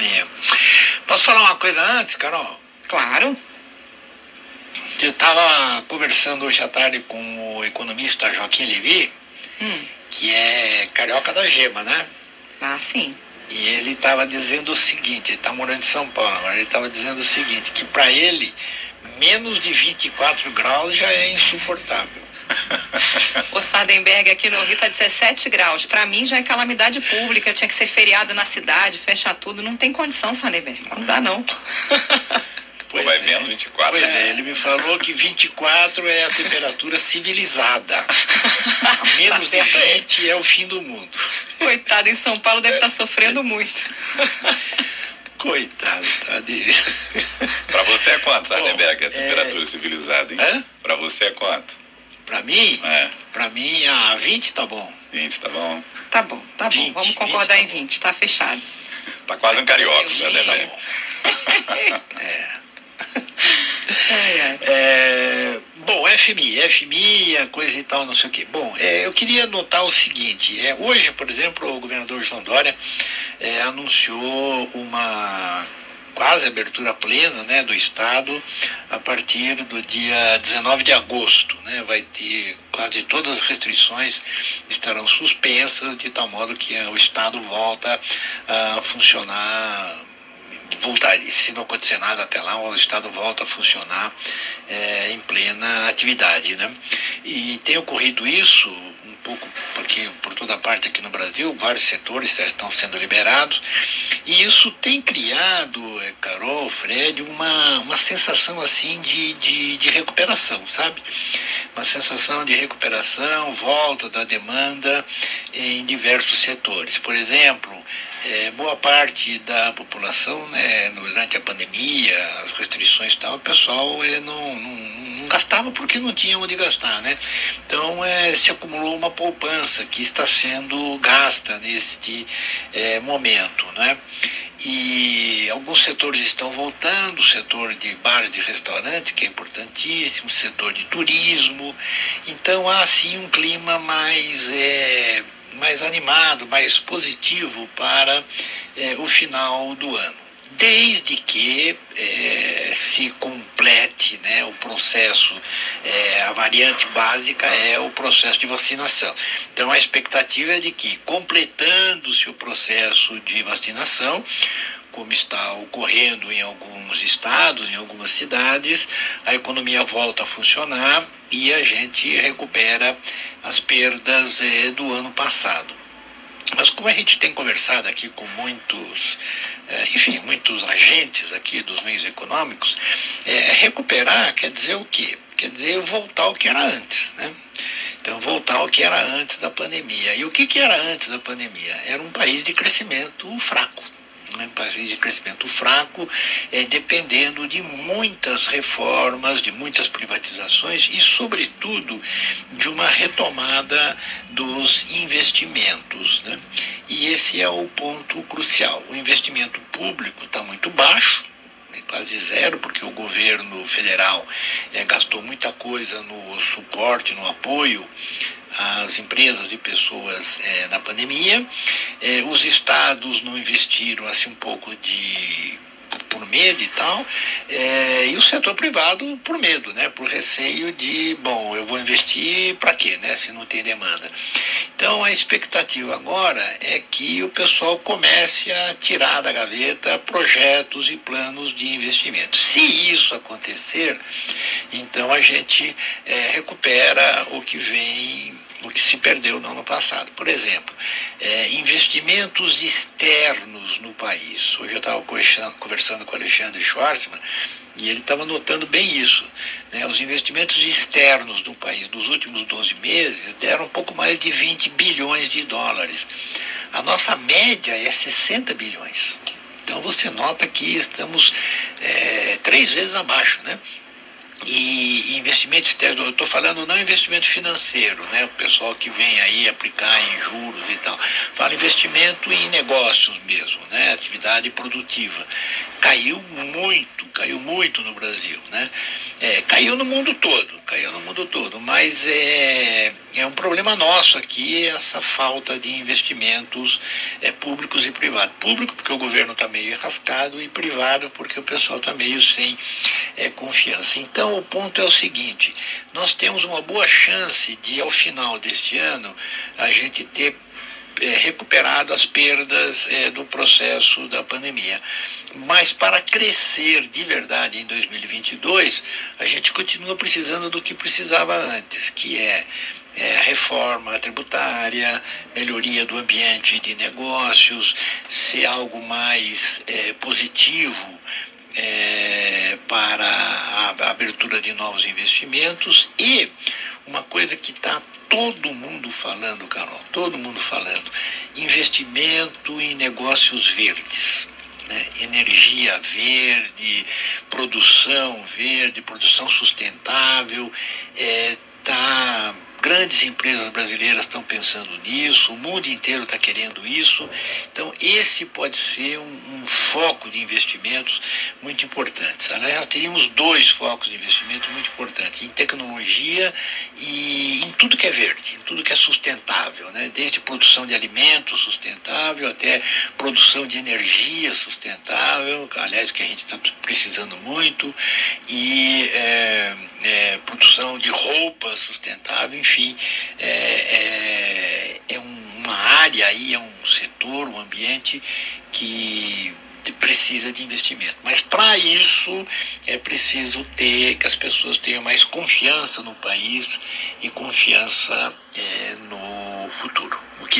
É. Posso falar uma coisa antes, Carol? Claro. Eu estava conversando hoje à tarde com o economista Joaquim Levi, hum. que é carioca da gema, né? Ah, sim. E ele estava dizendo o seguinte, ele está morando em São Paulo ele estava dizendo o seguinte, que para ele menos de 24 graus já é insuportável. o Sardenberg aqui no Rio está 17 graus. Para mim já é calamidade pública, tinha que ser feriado na cidade, fechar tudo. Não tem condição, Sardenberg. Não dá, não. Pô, vai menos 24. Pois é, ele me falou que 24 é a temperatura civilizada. A menos tá de 20 é o fim do mundo. Coitado, em São Paulo deve estar tá sofrendo muito. Coitado, tá de... Pra você é quanto, Sardenberg, a temperatura é... civilizada, hein? Hã? Pra você é quanto? Pra mim? É. Pra mim, a ah, 20 tá bom. 20 tá bom? Tá bom, tá 20, bom. Vamos concordar 20 tá em 20, tá fechado. Tá quase um carioca, Sardenberg. Tá é. É, é, bom, FMI, FMI, a coisa e tal, não sei o quê. Bom, é, eu queria notar o seguinte: é, hoje, por exemplo, o governador João Dória é, anunciou uma quase abertura plena né, do Estado a partir do dia 19 de agosto. Né, vai ter quase todas as restrições estarão suspensas, de tal modo que o Estado volta a funcionar voltar, se não acontecer nada até lá, o Estado volta a funcionar é, em plena atividade. Né? E tem ocorrido isso um pouco porque por toda parte aqui no Brasil, vários setores estão sendo liberados, e isso tem criado, Carol, Fred, uma, uma sensação assim de, de, de recuperação, sabe? Uma sensação de recuperação, volta da demanda em diversos setores. Por exemplo, é, boa parte da população, né, durante a pandemia, as restrições e tal, o pessoal é, não, não, não, gastava porque não tinha onde gastar, né? Então é, se acumulou uma poupança que está sendo gasta neste é, momento, né? E alguns setores estão voltando, o setor de bares e restaurantes, que é importantíssimo, o setor de turismo. Então há sim um clima mais é, mais animado, mais positivo para é, o final do ano. Desde que é, se complete né, o processo, é, a variante básica é o processo de vacinação. Então a expectativa é de que, completando-se o processo de vacinação, como está ocorrendo em alguns estados, em algumas cidades, a economia volta a funcionar e a gente recupera as perdas eh, do ano passado. Mas como a gente tem conversado aqui com muitos, eh, enfim, muitos agentes aqui dos meios econômicos, eh, recuperar quer dizer o quê? Quer dizer voltar ao que era antes, né? Então, voltar ao que era antes da pandemia. E o que, que era antes da pandemia? Era um país de crescimento fraco né, país de crescimento fraco, é, dependendo de muitas reformas, de muitas privatizações e, sobretudo, de uma retomada dos investimentos. Né? E esse é o ponto crucial. O investimento público está muito baixo, quase zero, porque o governo federal é, gastou muita coisa no suporte, no apoio as empresas e pessoas é, na pandemia. É, os estados não investiram assim um pouco de por medo e tal, é, e o setor privado por medo, né, por receio de, bom, eu vou investir para quê, né, se não tem demanda. Então a expectativa agora é que o pessoal comece a tirar da gaveta projetos e planos de investimento. Se isso acontecer, então a gente é, recupera o que vem o que se perdeu no ano passado. Por exemplo, é, investimentos externos no país. Hoje eu estava conversando com o Alexandre Schwartzman e ele estava notando bem isso. Né? Os investimentos externos no país nos últimos 12 meses deram um pouco mais de 20 bilhões de dólares. A nossa média é 60 bilhões. Então você nota que estamos é, três vezes abaixo, né? E investimento externo, eu estou falando não investimento financeiro, né? O pessoal que vem aí aplicar em juros e tal. Fala investimento em negócios mesmo, né? Atividade produtiva. Caiu muito, caiu muito no Brasil, né? É, caiu no mundo todo, caiu no mundo todo, mas é, é um problema nosso aqui essa falta de investimentos é, públicos e privados. Público porque o governo está meio enrascado e privado porque o pessoal está meio sem é, confiança. Então o ponto é o seguinte, nós temos uma boa chance de ao final deste ano a gente ter recuperado as perdas é, do processo da pandemia. Mas para crescer de verdade em 2022, a gente continua precisando do que precisava antes, que é é, reforma tributária, melhoria do ambiente de negócios, ser algo mais é, positivo é, para a abertura de novos investimentos e uma coisa que está todo mundo falando, Carol, todo mundo falando, investimento em negócios verdes. Né? Energia verde, produção verde, produção sustentável, está é, Grandes empresas brasileiras estão pensando nisso, o mundo inteiro está querendo isso. Então, esse pode ser um, um, foco de investimentos muito importantes. Aliás, nós teríamos dois focos de investimento muito importantes: em tecnologia e em tudo que é verde, em tudo que é sustentável, né? desde produção de alimentos sustentável até produção de energia sustentável, aliás, que a gente está precisando muito, e é, é, produção de roupa sustentável, enfim, é, é, é uma área aí, é um setor, um ambiente que precisa de investimento. Mas para isso é preciso ter que as pessoas tenham mais confiança no país e confiança é, no futuro. O que